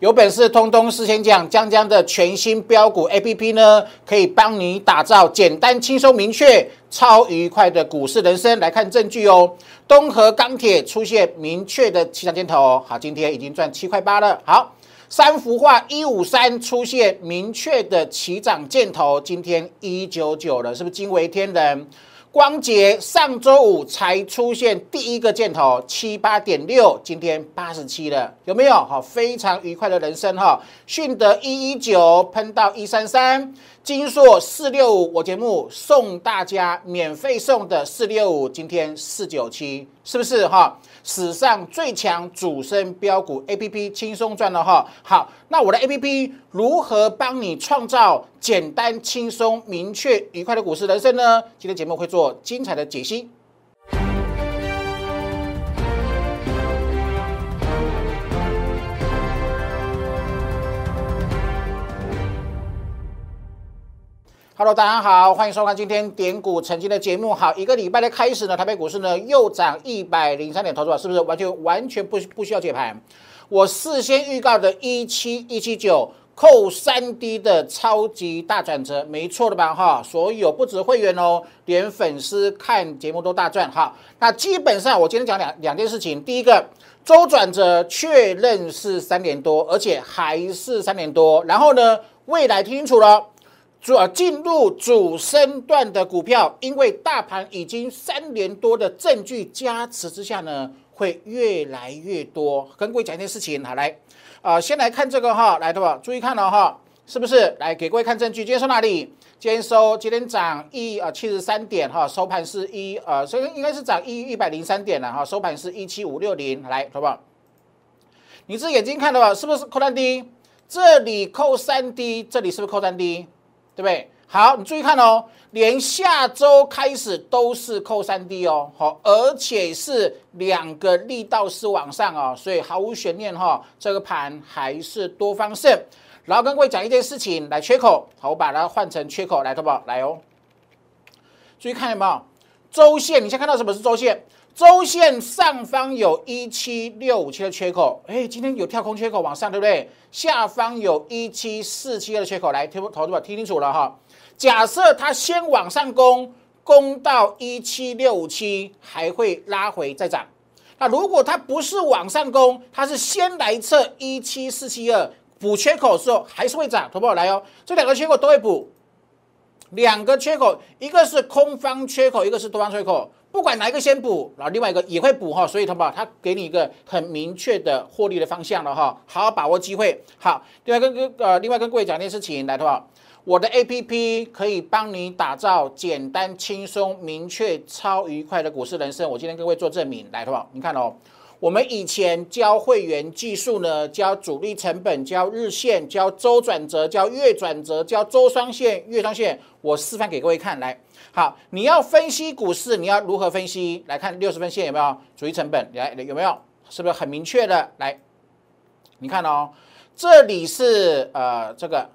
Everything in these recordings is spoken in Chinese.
有本事通通事先讲，江江的全新标股 A P P 呢，可以帮你打造简单、轻松、明确、超愉快的股市人生。来看证据哦，东河钢铁出现明确的起涨箭头，好，今天已经赚七块八了。好，三幅画一五三出现明确的起涨箭头，今天一九九了，是不是惊为天人？光捷上周五才出现第一个箭头七八点六，今天八十七了，有没有？好，非常愉快的人生哈。迅德一一九喷到一三三，金硕四六五，我节目送大家免费送的四六五，今天四九七，是不是哈？史上最强主升标股 A P P 轻松赚了哈。好，那我的 A P P 如何帮你创造简单、轻松、明确、愉快的股市人生呢？今天节目会做精彩的解析。Hello，大家好，欢迎收看今天点股曾经的节目。好，一个礼拜的开始呢，台北股市呢又涨一百零三点，投资者是不是完全完全不不需要解盘？我事先预告的一七一七九扣三 D 的超级大转折，没错的吧？哈，所有不止会员哦，连粉丝看节目都大赚。哈，那基本上我今天讲两两件事情，第一个周转折确认是三年多，而且还是三年多。然后呢，未来听清楚了。主进入主升段的股票，因为大盘已经三年多的证据加持之下呢，会越来越多。跟各位讲一件事情，好来，啊，先来看这个哈，来对吧？注意看了哈，是不是？来给各位看证据。今天收哪里？今天收，今天涨一啊七十三点哈，收盘是一呃，所以应该是涨一一百零三点了哈，收盘是一七五六零，来，好不好？你是眼睛看的吧？是不是扣三 D？这里扣三 D，这里是不是扣三 D？对不对？好，你注意看哦，连下周开始都是扣三 D 哦，好，而且是两个力道是往上哦，所以毫无悬念哈，这个盘还是多方胜。然后跟各位讲一件事情，来缺口，好，我把它换成缺口来，好不好？来哦，注意看有没有周线？你先看到什么是周线？周线上方有一七六五七的缺口，哎，今天有跳空缺口往上，对不对？下方有一七四七二的缺口，来听投资吧，听清楚了哈。假设它先往上攻，攻到一七六五七，还会拉回再涨。那如果它不是往上攻，它是先来测一七四七二补缺口的时候，还是会涨。投保来哦，这两个缺口都会补，两个缺口，一个是空方缺口，一个是多方缺口。不管哪一个先补，然后另外一个也会补哈，所以他把他给你一个很明确的获利的方向了哈，好好把握机会。好，另外跟跟呃，另外跟各位讲一件事情，来的话，我的 A P P 可以帮你打造简单、轻松、明确、超愉快的股市人生。我今天跟各位做证明，来的话，你看哦。我们以前教会员技术呢，教主力成本，教日线，教周转折，教月转折，教周双线、月双线。我示范给各位看，来，好，你要分析股市，你要如何分析？来看六十分线有没有主力成本？来，有没有？是不是很明确的？来，你看哦，这里是呃这个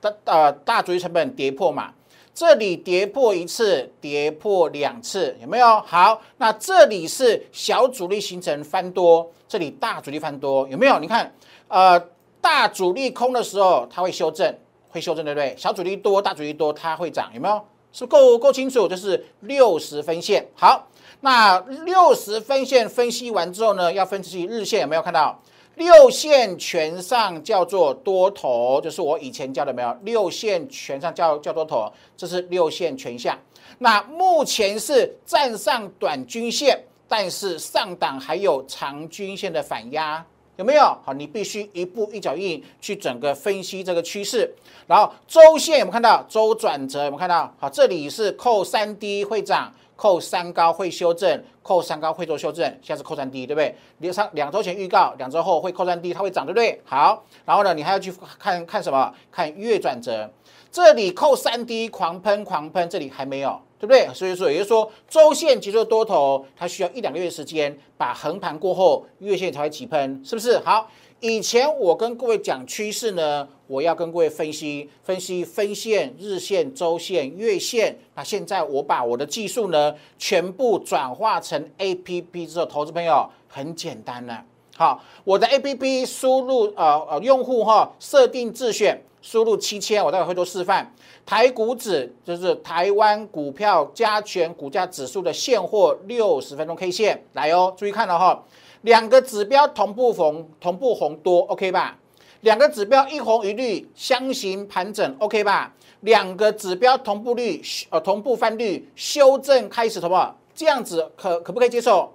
大呃大主力成本跌破嘛？这里跌破一次，跌破两次，有没有？好，那这里是小主力形成翻多，这里大主力翻多，有没有？你看，呃，大主力空的时候，它会修正，会修正，对不对？小主力多，大主力多，它会涨，有没有？是够够清楚？就是六十分线。好，那六十分线分析完之后呢，要分析日线，有没有看到？六线全上叫做多头，就是我以前教的没有？六线全上叫叫多头，这是六线全下。那目前是站上短均线，但是上档还有长均线的反压，有没有？好，你必须一步一脚印去整个分析这个趋势。然后周线有没有看到？周转折有没有看到？好，这里是扣三 D 会涨。扣三高会修正，扣三高会做修正，现在是扣三低，对不对？你上两周前预告，两周后会扣三低，它会涨，对不对？好，然后呢，你还要去看看什么？看月转折，这里扣三低狂喷狂喷，这里还没有，对不对？所以说，也就是说，周线结束多头，它需要一两个月时间，把横盘过后，月线才会起喷，是不是？好。以前我跟各位讲趋势呢，我要跟各位分析分析分线、日线、周线、月线。那现在我把我的技术呢，全部转化成 A P P 之后，投资朋友很简单了。好，我的 A P P 输入呃呃用户哈设定自选，输入七千，我待会会做示范。台股指就是台湾股票加权股价指数的现货六十分钟 K 线来哦，注意看了哈，两个指标同步红，同步红多，OK 吧？两个指标一红一绿，箱型盘整，OK 吧？两个指标同步率，呃，同步翻绿，修正开始，好不好？这样子可可不可以接受？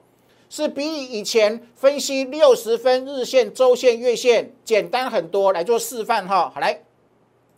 是比以前分析六十分日线、周线、月线简单很多。来做示范哈，好来，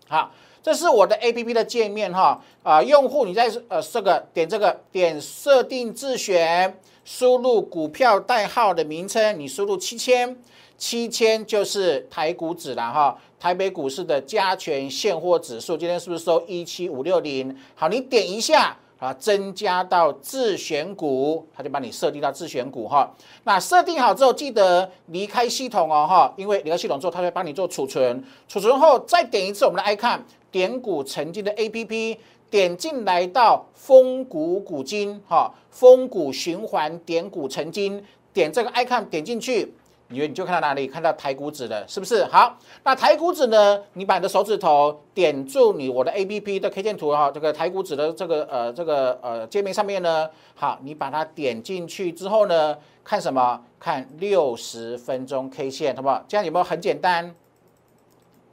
好，这是我的 A P P 的界面哈。啊，用户你在呃这个点这个点设定自选，输入股票代号的名称，你输入七千。七千就是台股指了哈，台北股市的加权现货指数今天是不是收一七五六零？好，你点一下啊，增加到自选股，它就帮你设定到自选股哈。那设定好之后，记得离开系统哦哈，因为离开系统之后，它会帮你做储存，储存后再点一次我们的 icon 点股成金的 A P P，点进来到风股股金哈，风股循环点股成金，点这个 icon 点进去。你你就看到哪里？看到台股指了，是不是？好，那台股指呢？你把你的手指头点住你我的 A P P 的 K 线图哈，这个台股指的这个呃这个呃界面上面呢，好，你把它点进去之后呢，看什么？看六十分钟 K 线，好不好？这样有没有很简单？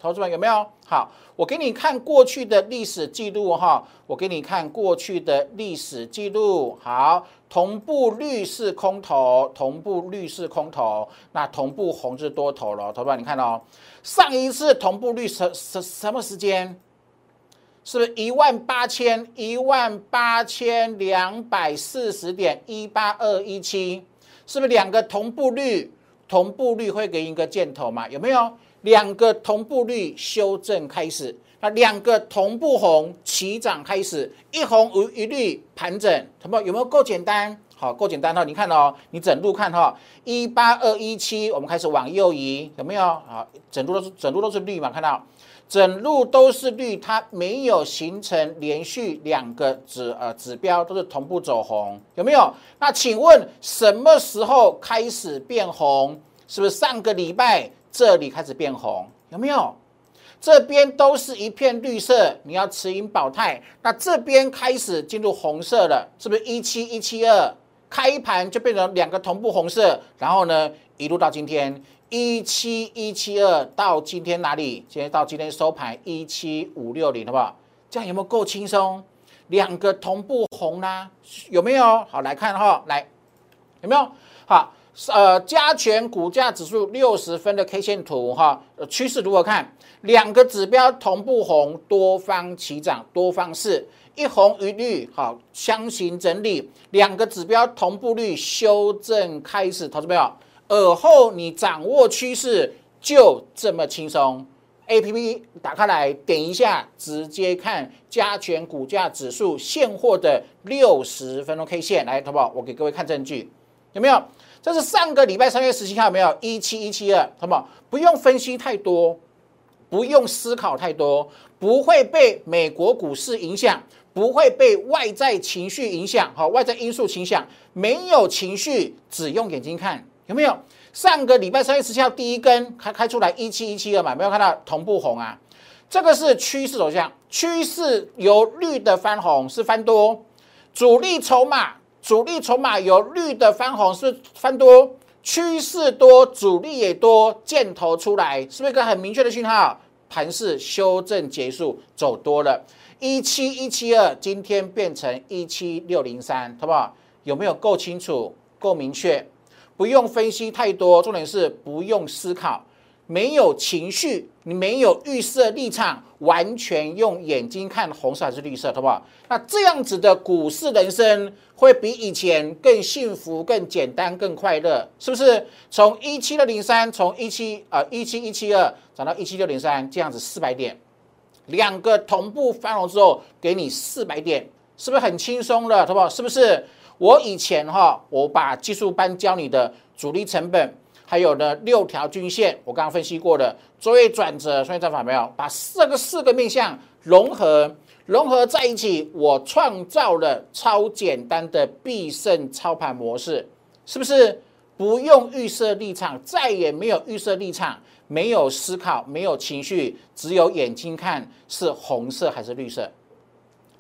投资们有没有？好，我给你看过去的历史记录哈，我给你看过去的历史记录。好，同步绿是空头，同步绿是空头，那同步红是多头了。投资们，你看哦，上一次同步率什什什么时间？是不是一万八千一万八千两百四十点一八二一七？是不是两个同步率？同步率会给一个箭头嘛？有没有？两个同步率修正开始，那两个同步红起涨开始，一红无一绿盘整，什么有没有够简单？好，够简单哈！你看哦，你整路看哈，一八二一七，我们开始往右移，有没有？好，整路都是整路都是绿嘛？看到，整路都是绿，它没有形成连续两个指呃指标都是同步走红，有没有？那请问什么时候开始变红？是不是上个礼拜？这里开始变红，有没有？这边都是一片绿色，你要持盈保泰。那这边开始进入红色了，是不是一七一七二开盘就变成两个同步红色？然后呢，一路到今天一七一七二到今天哪里？今天到今天收盘一七五六零，好不好？这样有没有够轻松？两个同步红啦，有没有？好，来看哈，来有没有？好。呃，加权股价指数六十分的 K 线图哈，趋势如何看？两个指标同步红，多方齐涨，多方势，一红一绿，好，箱型整理，两个指标同步率修正开始，投资朋友，耳后你掌握趋势就这么轻松。A P P 打开来，点一下，直接看加权股价指数现货的六十分钟 K 线，来，投不好？我给各位看证据，有没有？这是上个礼拜三月十七号，有没有一七一七二？好不好？不用分析太多，不用思考太多，不会被美国股市影响，不会被外在情绪影响。好，外在因素影响，没有情绪，只用眼睛看，有没有？上个礼拜三月十七号第一根开开出来一七一七二嘛，没有看到同步红啊？这个是趋势走向，趋势由绿的翻红是翻多，主力筹码。主力筹码由绿的翻红是翻多，趋势多，主力也多，箭头出来，是不是一个很明确的讯号？盘势修正结束，走多了，一七一七二，今天变成一七六零三，好不好？有没有够清楚、够明确？不用分析太多，重点是不用思考。没有情绪，你没有预设立场，完全用眼睛看红色还是绿色，好不好？那这样子的股市人生会比以前更幸福、更简单、更快乐，是不是？从一七六零三，从一七啊一七一七二涨到一七六零三，这样子四百点，两个同步翻红之后，给你四百点，是不是很轻松了，好不好？是不是？我以前哈，我把技术班教你的主力成本。还有呢，六条均线，我刚刚分析过的周月转折，所以战法没有把四个四个面向融合融合在一起，我创造了超简单的必胜操盘模式，是不是？不用预设立场，再也没有预设立场，没有思考，没有情绪，只有眼睛看是红色还是绿色，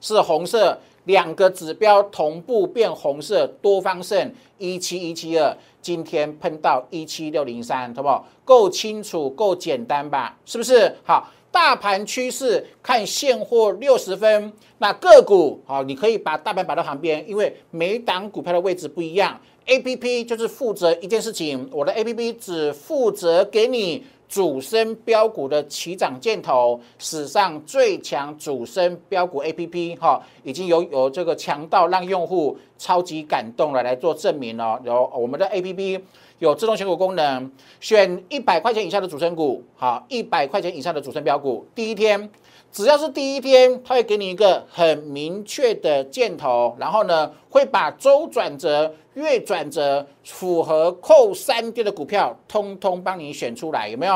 是红色。两个指标同步变红色，多方胜一七一七二，今天喷到一七六零三，好不好？够清楚，够简单吧？是不是？好，大盘趋势看现货六十分，那个股好，你可以把大盘摆到旁边，因为每档股票的位置不一样。A P P 就是负责一件事情，我的 A P P 只负责给你。主升标股的起涨箭头，史上最强主升标股 A P P 哈，已经有有这个强到让用户超级感动了，来做证明哦。有我们的 A P P 有自动选股功能，选一百块钱以下的主升股，好，一百块钱以上的主升标股，第一天。只要是第一天，它会给你一个很明确的箭头，然后呢，会把周转折、月转折符合扣三跌的股票，通通帮你选出来，有没有？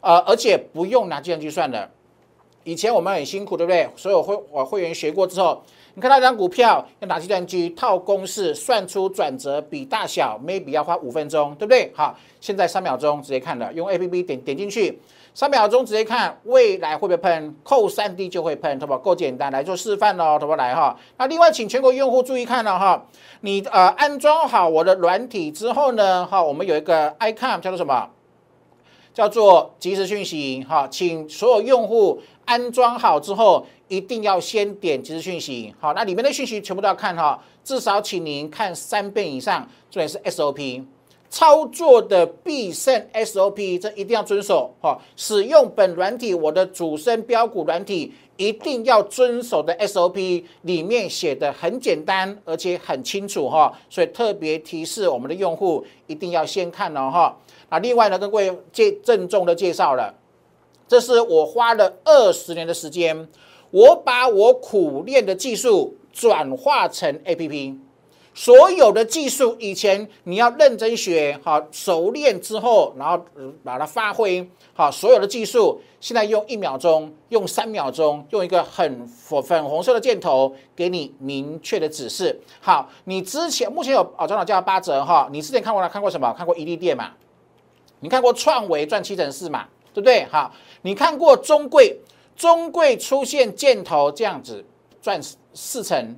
呃，而且不用拿计算机算了。以前我们很辛苦，对不对？所有会我会员学过之后，你看那张股票要拿计算机套公式算出转折比大小，maybe 要花五分钟，对不对？好，现在三秒钟直接看了，用 A P P 点点进去。三秒钟直接看未来会不会喷，扣三 D 就会喷，好不好？够简单，来做示范喽，好不？来哈。那另外，请全国用户注意看了哈，你呃安装好我的软体之后呢，哈，我们有一个 icon 叫做什么？叫做即时讯息哈，请所有用户安装好之后，一定要先点即时讯息。好，那里面的讯息全部都要看哈，至少请您看三遍以上，重点是 SOP。操作的必胜 SOP，这一定要遵守哈。使用本软体，我的主升标股软体一定要遵守的 SOP，里面写的很简单，而且很清楚哈。所以特别提示我们的用户，一定要先看了哈。啊，另外呢，跟各位介郑重的介绍了，这是我花了二十年的时间，我把我苦练的技术转化成 APP。所有的技术，以前你要认真学，好熟练之后，然后把它发挥好。所有的技术，现在用一秒钟，用三秒钟，用一个很粉粉红色的箭头给你明确的指示。好，你之前目前有哦，长老叫八折哈。你之前看过了，看过什么？看过伊利店嘛？你看过创维赚七成四嘛？对不对？好，你看过中贵，中贵出现箭头这样子赚四成。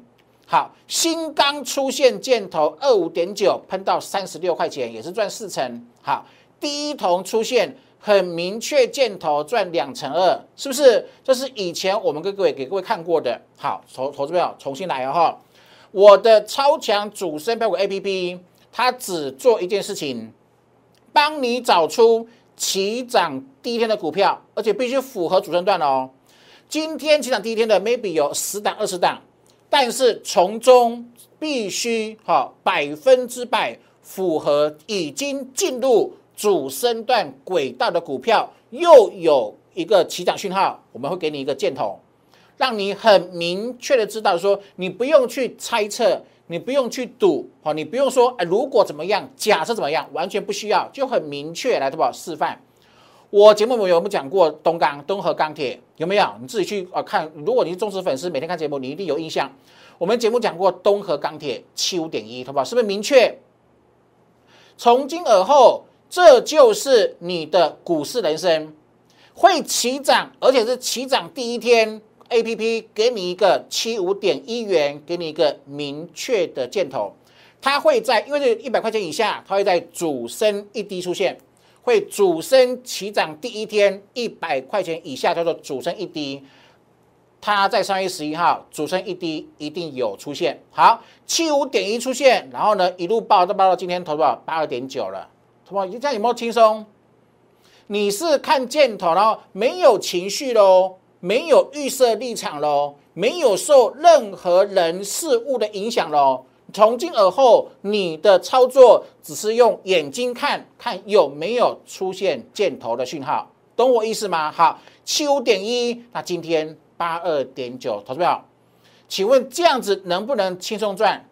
好，新钢出现箭头二五点九喷到三十六块钱，也是赚四成。好，第一铜出现很明确箭头赚两成二，是不是？这是以前我们跟各位给各位看过的。好，投投资票重新来哦哈。我的超强主升标股 A P P，它只做一件事情，帮你找出起涨第一天的股票，而且必须符合主升段哦。今天起涨第一天的 maybe 有十档二十档。但是从中必须哈百分之百符合已经进入主升段轨道的股票，又有一个起涨讯号，我们会给你一个箭头，让你很明确的知道说，你不用去猜测，你不用去赌，好，你不用说哎如果怎么样，假设怎么样，完全不需要，就很明确来，对不？示范。我节目有有没有讲过东钢、东河钢铁？有没有？你自己去啊看。如果你是忠实粉丝，每天看节目，你一定有印象。我们节目讲过东河钢铁七五点一，好不好？是不是明确？从今而后，这就是你的股市人生，会起涨，而且是起涨第一天，A P P 给你一个七五点一元，给你一个明确的箭头，它会在因为这一百块钱以下，它会在主升一低出现。会主升起涨第一天一百块钱以下叫做主升一低，它在三月十一号主升一低一定有出现。好，七五点一出现，然后呢一路爆都爆到今天投多少八二点九了，什么？这样有没有轻松？你是看箭头，然后没有情绪喽，没有预设立场喽，没有受任何人事物的影响喽。从今而后，你的操作只是用眼睛看看有没有出现箭头的讯号，懂我意思吗？好，七五点一，那今天八二点九，投资票，请问这样子能不能轻松赚？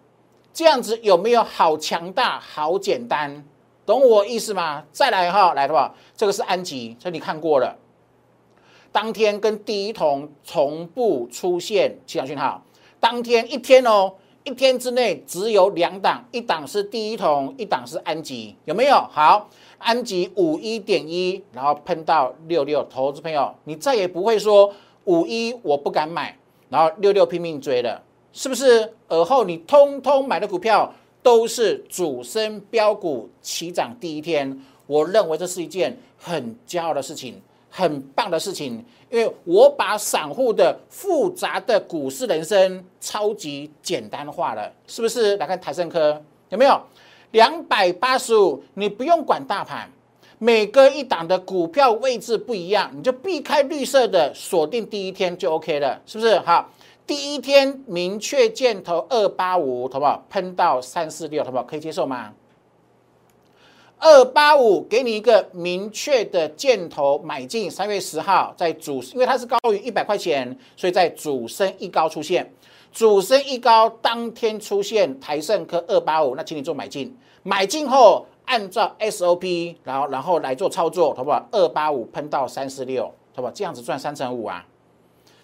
这样子有没有好强大、好简单？懂我意思吗？再来哈，来的话，这个是安吉，这你看过了，当天跟第一桶同步出现气象讯号，当天一天哦。一天之内只有两档，一档是第一桶，一档是安吉，有没有？好，安吉五一点一，然后喷到六六，投资朋友，你再也不会说五一我不敢买，然后六六拼命追了，是不是？而后你通通买的股票都是主升标股起涨第一天，我认为这是一件很骄傲的事情。很棒的事情，因为我把散户的复杂的股市人生超级简单化了，是不是？来看台盛科有没有两百八十五？你不用管大盘，每个一档的股票位置不一样，你就避开绿色的，锁定第一天就 OK 了，是不是？好，第一天明确箭头二八五，好不好？喷到三四六，好不好？可以接受吗？二八五给你一个明确的箭头买进，三月十号在主，因为它是高于一百块钱，所以在主升一高出现，主升一高当天出现台盛科二八五，那请你做买进，买进后按照 SOP，然后然后来做操作，好不好？二八五喷到三十六，好不好？这样子赚三成五啊，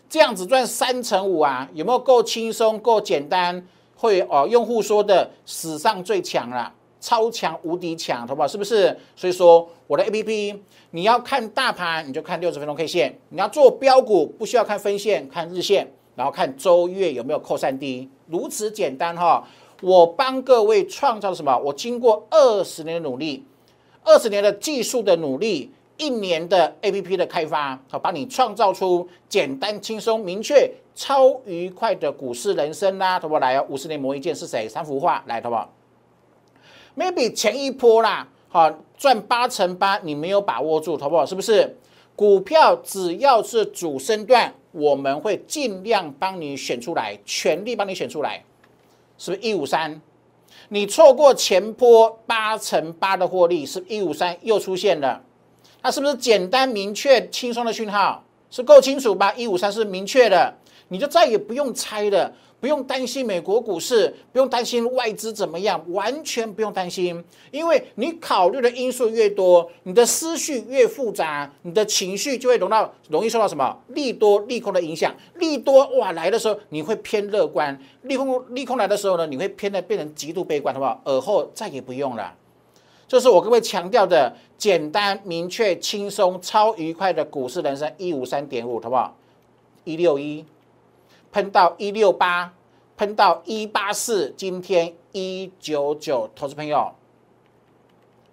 这样子赚三成五啊，有没有够轻松、够简单？会哦，用户说的史上最强了。超强无敌强，好不好？是不是？所以说我的 A P P，你要看大盘，你就看六十分钟 K 线；你要做标股，不需要看分线，看日线，然后看周月有没有扣三 D，如此简单哈。我帮各位创造了什么？我经过二十年的努力，二十年的技术的努力，一年的 A P P 的开发，好，帮你创造出简单、轻松、明确、超愉快的股市人生啦，好不好？来哦，五十年磨一剑是谁？三幅画，来，好不好？maybe 前一波啦，好赚八成八，你没有把握住，好不好？是不是？股票只要是主升段，我们会尽量帮你选出来，全力帮你选出来，是不是？一五三，你错过前波八成八的获利，是一五三又出现了，那是不是简单明确、轻松的讯号？是够清楚吧？一五三是明确的，你就再也不用猜了。不用担心美国股市，不用担心外资怎么样，完全不用担心，因为你考虑的因素越多，你的思绪越复杂，你的情绪就会容到容易受到什么利多利空的影响。利多哇来的时候，你会偏乐观；利空利空来的时候呢，你会偏的变成极度悲观，好不好？而后再也不用了。这是我各位强调的简单、明确、轻松、超愉快的股市人生一五三点五，好不好？一六一。喷到一六八，喷到一八四，今天一九九，投资朋友，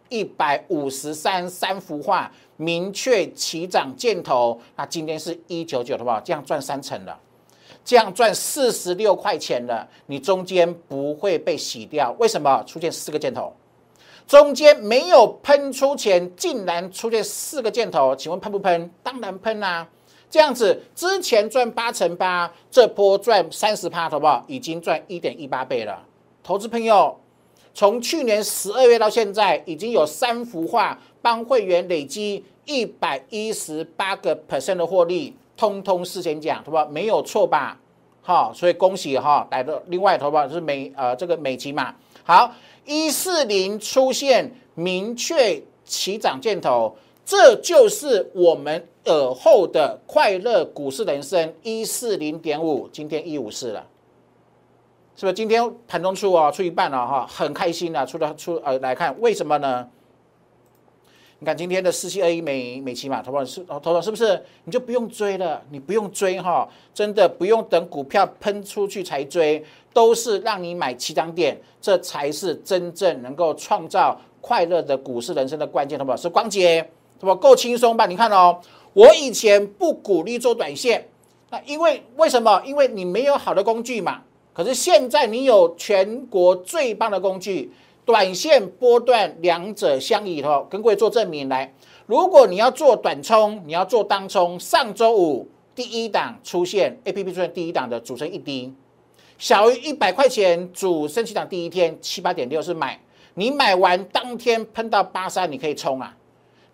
一百五十三三幅画，明确起涨箭头，那今天是一九九，好不好？这样赚三成了，这样赚四十六块钱了，你中间不会被洗掉，为什么？出现四个箭头，中间没有喷出前，竟然出现四个箭头，请问喷不喷？当然喷啦。这样子，之前赚八成八，这波赚三十趴，好不好？已经赚一点一八倍了。投资朋友，从去年十二月到现在，已经有三幅画帮会员累积一百一十八个 percent 的获利，通通事先讲，好不好？没有错吧？好，所以恭喜哈，来的另外投保是美呃这个美琪嘛。好，一四零出现明确起涨箭头。这就是我们耳后的快乐股市人生一四零点五，今天一五四了，是不是？今天盘中出哦，出一半了哈，很开心的，出了出呃来看为什么呢？你看今天的四七二一美美期嘛，投保是投保是不是？你就不用追了，你不用追哈，真的不用等股票喷出去才追，都是让你买七张点，这才是真正能够创造快乐的股市人生的关键，投保是光洁。什么够轻松吧？你看哦，我以前不鼓励做短线，那因为为什么？因为你没有好的工具嘛。可是现在你有全国最棒的工具，短线波段两者相宜哦。跟各位做证明来，如果你要做短冲，你要做当冲，上周五第一档出现 A P P 出现第一档的主升一低，小于一百块钱主升起档第一天七八点六是买，你买完当天喷到八三，你可以冲啊。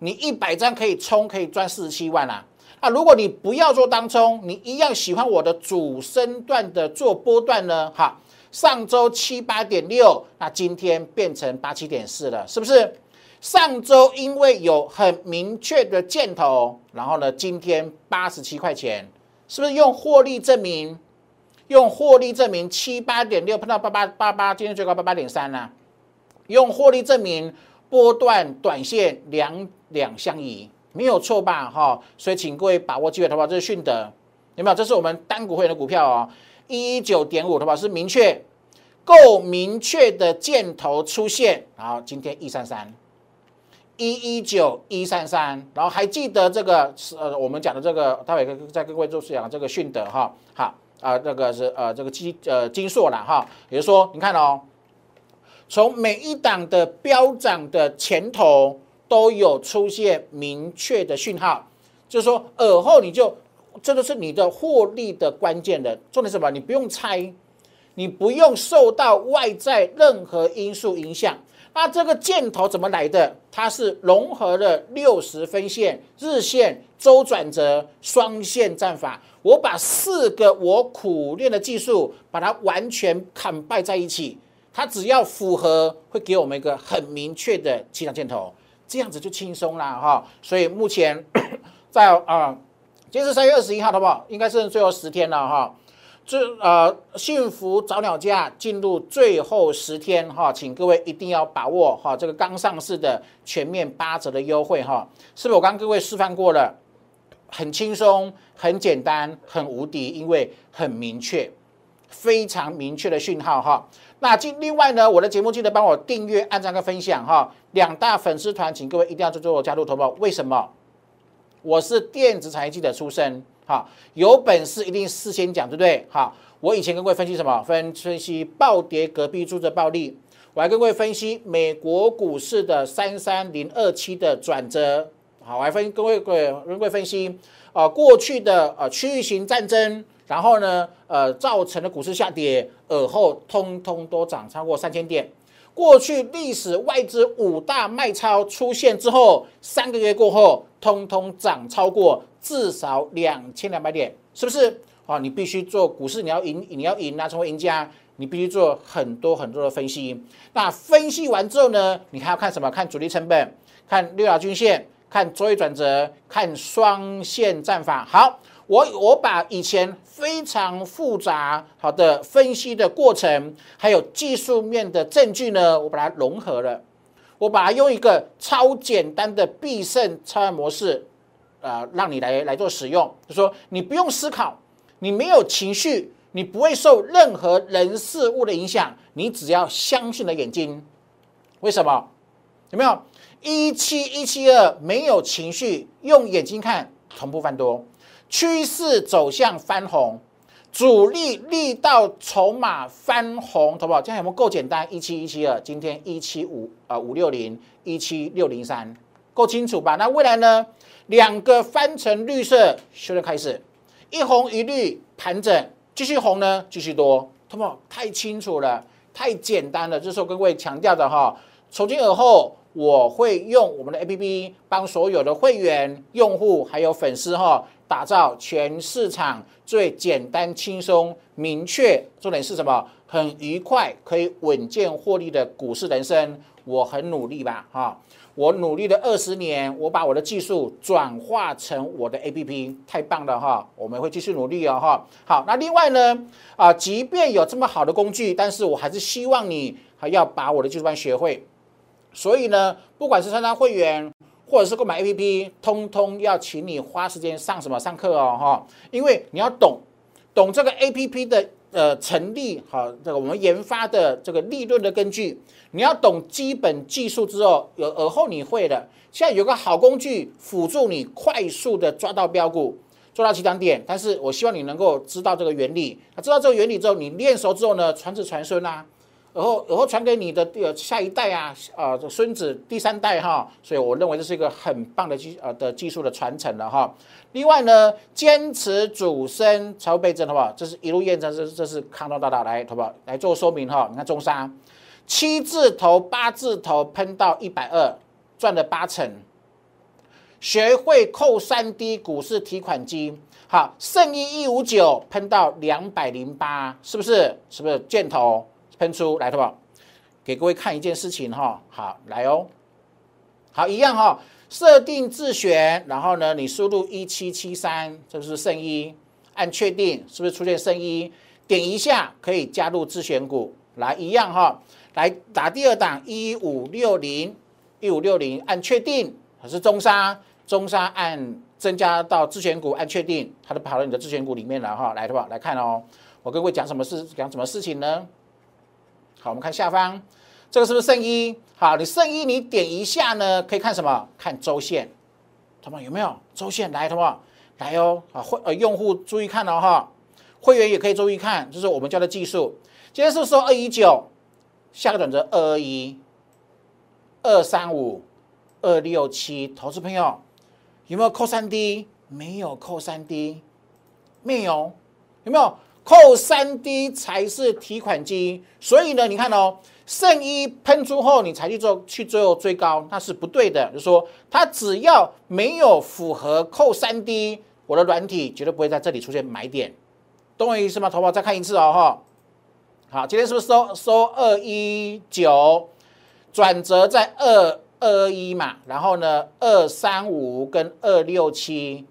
你一百张可以冲，可以赚四十七万啊！啊，如果你不要做当冲，你一样喜欢我的主升段的做波段呢？哈，上周七八点六，那今天变成八七点四了，是不是？上周因为有很明确的箭头，然后呢，今天八十七块钱，是不是用获利证明？用获利证明七八点六碰到八八八八，今天最高八八点三呢，用获利证明波段短线两两相宜，没有错吧？哈，所以请各位把握机会，好不好？这是迅德，有没有？这是我们单股会员的股票哦，一一九点五，好不好？是明确够明确的箭头出现，然后今天一三三。一一九一三三，然后还记得这个是呃我们讲的这个，待会跟再跟各位做讲这个迅德哈，好啊，这个是呃这个金呃金硕了哈，也就是说你看哦，从每一档的飙涨的前头都有出现明确的讯号，就是说耳后你就这个是你的获利的关键的重点是什么？你不用猜，你不用受到外在任何因素影响。那这个箭头怎么来的？它是融合了六十分线、日线、周转折、双线战法。我把四个我苦练的技术，把它完全砍败在一起。它只要符合，会给我们一个很明确的起涨箭头，这样子就轻松了哈。所以目前 在啊，今天是三月二十一号，好不好？应该是最后十天了哈。这呃，幸福早鸟价进入最后十天哈，请各位一定要把握哈，这个刚上市的全面八折的优惠哈，是不是我刚各位示范过了？很轻松，很简单，很无敌，因为很明确，非常明确的讯号哈。那今另外呢，我的节目记得帮我订阅、按赞跟分享哈。两大粉丝团，请各位一定要做做加入投保。为什么？我是电子产业记者出身。哈，有本事一定事先讲，对不对？哈，我以前跟各位分析什么？分分析暴跌隔壁住着暴利，我还跟各位分析美国股市的三三零二七的转折。好，我还分各位各位跟各位分析啊，过去的呃区域型战争，然后呢呃造成的股市下跌，而后通通都涨超过三千点。过去历史外资五大卖超出现之后，三个月过后，通通涨超过至少两千两百点，是不是？啊，你必须做股市，你要赢，你要赢啊，成为赢家，你必须做很多很多的分析。那分析完之后呢，你还要看什么？看主力成本，看六条均线，看周一转折，看双线战法。好。我我把以前非常复杂好的分析的过程，还有技术面的证据呢，我把它融合了，我把它用一个超简单的必胜操案模式，啊，让你来来做使用。就说你不用思考，你没有情绪，你不会受任何人事物的影响，你只要相信的眼睛。为什么？有没有一七一七二没有情绪，用眼睛看同步翻多。趋势走向翻红，主力力道筹码翻红，好不好？这样有没有够简单？一七一七二，今天一七五啊五六零一七六零三，够清楚吧？那未来呢？两个翻成绿色，修正开始，一红一绿盘整，继续红呢，继续多，好不好？太清楚了，太简单了。这是我各位强调的哈。从今而后，我会用我们的 A P P 帮所有的会员、用户还有粉丝哈。打造全市场最简单、轻松、明确，重点是什么？很愉快，可以稳健获利的股市人生。我很努力吧，哈！我努力了二十年，我把我的技术转化成我的 APP，太棒了哈！我们会继续努力哦，哈！好，那另外呢，啊，即便有这么好的工具，但是我还是希望你还要把我的技术班学会。所以呢，不管是参加会员。或者是购买 A P P，通通要请你花时间上什么上课哦，哈，因为你要懂懂这个 A P P 的呃成立，好，这个我们研发的这个利润的根据，你要懂基本技术之后，有而后你会的。现在有个好工具辅助你快速的抓到标股，做到起涨点，但是我希望你能够知道这个原理，那知道这个原理之后，你练熟之后呢，传子传孙啊。然后，然后传给你的呃下一代啊，啊，这孙子第三代哈，所以我认为这是一个很棒的技呃的技术的传承了哈。另外呢，坚持主升才会倍增，好不好？这是一路验证，这这是康庄大道来，好不好？来做说明哈。你看中沙七字头、八字头喷到一百二，赚了八成。学会扣三 D 股市提款机，好，圣一一五九喷到两百零八，是不是？是不是箭头？喷出来，好不好？给各位看一件事情哈，好来哦，好一样哈，设定自选，然后呢，你输入一七七三，这是圣一，按确定，是不是出现圣一？点一下可以加入自选股，来一样哈，来打第二档一五六零一五六零按确定，还是中沙中沙按增加到自选股按确定，它都跑到你的自选股里面了哈，来的话来看哦，我跟各位讲什么事讲什么事情呢？好，我们看下方，这个是不是圣衣？好，你圣衣你点一下呢，可以看什么？看周线，同学有没有周线？来，同学来哦。啊，会呃用户注意看哦哈，会员也可以注意看，就是我们教的技术。今天是不是说二一九，下个转折二二一，二三五，二六七，投资朋友有没有扣三 D？没有扣三 D，没有，有没有？扣三 D 才是提款机，所以呢，你看哦，圣衣喷出后，你才去做去最后追高，那是不对的。就说它只要没有符合扣三 D，我的软体绝对不会在这里出现买点，懂我意思吗？投保再看一次哦，哈。好，今天是不是收收二一九，转折在二二一嘛？然后呢，二三五跟二六七，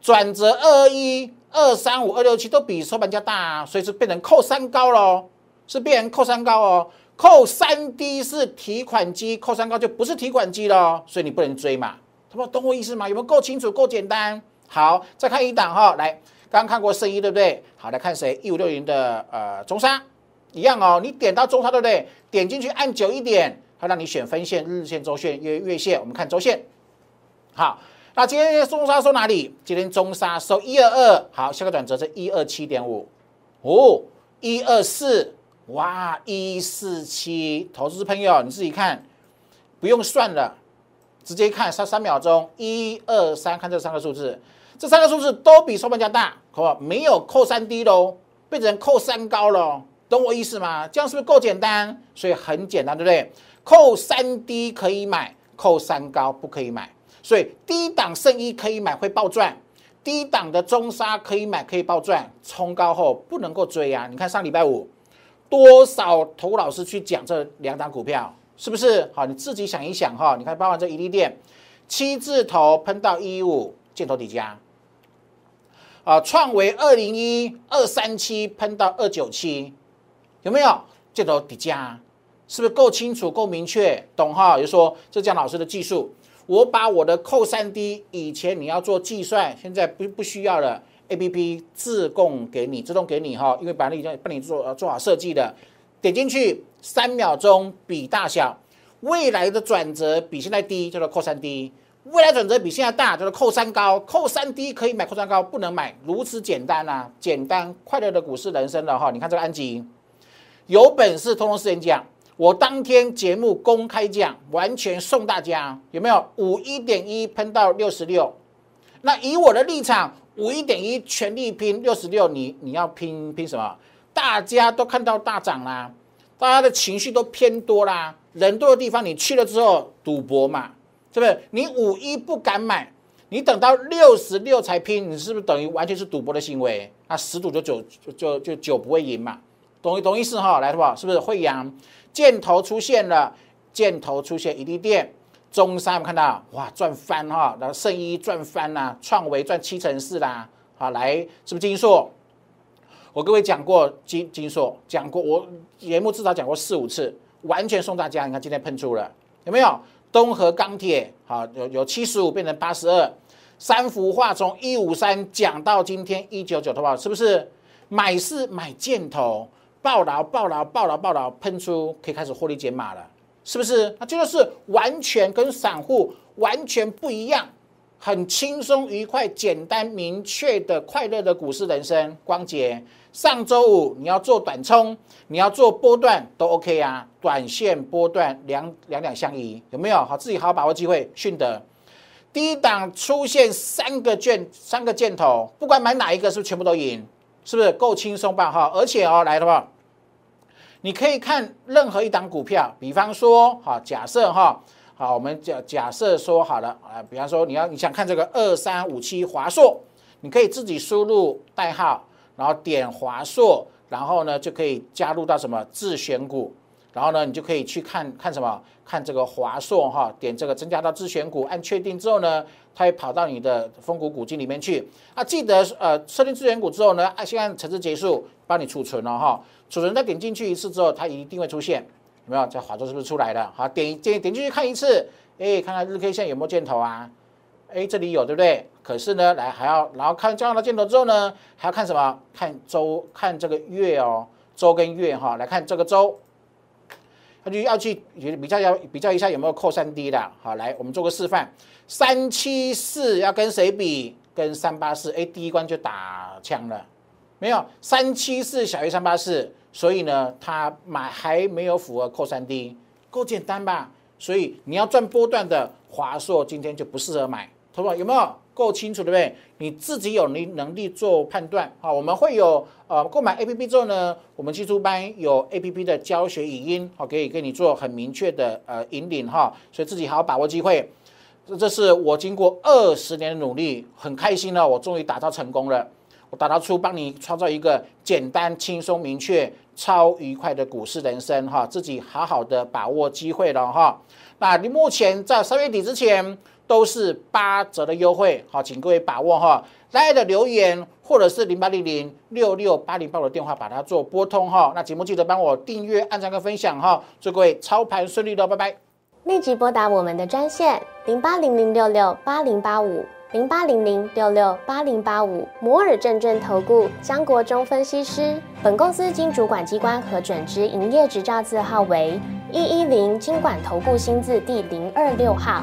转折二一。二三五二六七都比收盘价大，所以是变成扣三高喽，是变成扣三高哦。扣三低是提款机，扣三高就不是提款机了，所以你不能追嘛。他们懂我意思吗？有没有够清楚、够简单？好，再看一档哈，来，刚刚看过圣一对不对？好，来看谁？一五六零的呃中沙一样哦，你点到中沙对不对？点进去按久一点，它让你选分线、日线、周线、月月线。我们看周线，好。那今天中沙收哪里？今天中沙收一二二，好，下个转折是一二七点五，哦，一二四，哇，一四七，投资朋友你自己看，不用算了，直接看三三秒钟，一二三，看这三个数字，这三个数字都比收盘价大，好不好？没有扣三低喽，变成扣三高了，懂我意思吗？这样是不是够简单？所以很简单，对不对？扣三低可以买，扣三高不可以买。所以低档圣衣可以买会暴赚，低档的中沙可以买可以暴赚，冲高后不能够追啊！你看上礼拜五多少投老师去讲这两档股票，是不是？好，你自己想一想哈。你看包括这一利店七字头喷到一五，箭头底价啊，创维二零一二三七喷到二九七，有没有箭头底价？是不是够清楚、够明确？懂哈？就说这江老师的技术。我把我的扣三 D 以前你要做计算，现在不不需要了，A P P 自供给你，自动给你哈，因为把你帮你做做好设计的，点进去三秒钟比大小，未来的转折比现在低叫做扣三 D，未来转折比现在大叫做扣三高，扣三低可以买，扣三高不能买，如此简单啊，简单快乐的股市人生了哈，你看这个安吉，有本事通通时间讲。我当天节目公开讲，完全送大家有没有五一点一喷到六十六？那以我的立场，五一点一全力拼六十六，你你要拼拼什么？大家都看到大涨啦，大家的情绪都偏多啦，人多的地方你去了之后赌博嘛，是不是？你五一不敢买，你等到六十六才拼，你是不是等于完全是赌博的行为？啊，十赌就九就就就九不会赢嘛，懂懂意思哈？来的话是不是会赢？箭头出现了，箭头出现，一地电，中山我们看到，哇，赚翻哈，然后圣一赚翻啦，创维赚七成四啦，好，来是不是金硕？我各位讲过金金硕，讲过，我节目至少讲过四五次，完全送大家，你看今天喷出了，有没有？东河钢铁，好，有有七十五变成八十二，三幅画从一五三讲到今天一九九，的话是不是？买是买箭头。爆牢爆牢爆牢爆牢喷出，可以开始获利减码了，是不是？那这个是完全跟散户完全不一样，很轻松愉快、简单明确的快乐的股市人生。光洁，上周五你要做短冲，你要做波段都 OK 啊，短线波段两两两相宜，有没有？好，自己好好把握机会。迅德低档出现三个箭三个箭头，不管买哪一个，是不是全部都赢？是不是够轻松吧？哈，而且哦，来的话。你可以看任何一档股票，比方说，哈，假设哈，好，我们假假设说好了啊，比方说你要你想看这个二三五七华硕，你可以自己输入代号，然后点华硕，然后呢就可以加入到什么自选股，然后呢，你就可以去看看什么？看这个华硕哈，点这个增加到自选股，按确定之后呢，它会跑到你的风股股金里面去。啊，记得呃设定资源股之后呢，按先按程式结束，帮你储存了哈。储存再点进去一次之后，它一定会出现，有没有？在华硕是不是出来了？好，点点点进去看一次，哎，看看日 K 线有没有箭头啊？哎，这里有对不对？可是呢，来还要然后看这样的箭头之后呢，还要看什么？看周，看这个月哦，周跟月哈，来看这个周。他就要去比较要比较一下有没有扣三 D 的，好，来我们做个示范，三七四要跟谁比？跟三八四，哎，第一关就打枪了，没有三七四小于三八四，所以呢，它买还没有符合扣三 D，够简单吧？所以你要赚波段的华硕今天就不适合买，同学有没有？够清楚对不对？你自己有能能力做判断啊。我们会有呃购买 A P P 之后呢，我们技术班有 A P P 的教学语音，好可以给你做很明确的呃引领哈。所以自己好好把握机会。这这是我经过二十年的努力，很开心呢，我终于打造成功了。我打造出帮你创造一个简单、轻松、明确、超愉快的股市人生哈。自己好好的把握机会了哈。那你目前在三月底之前。都是八折的优惠，好，请各位把握哈。大家的留言或者是零八零零六六八零八的电话，把它做拨通哈。那节目记得帮我订阅、按赞跟分享哈。祝各位操盘顺利的，拜拜。立即拨打我们的专线零八零零六六八零八五零八零零六六八零八五摩尔证券投顾江国忠分析师。本公司经主管机关核准之营业执照字号为一一零金管投顾新字第零二六号。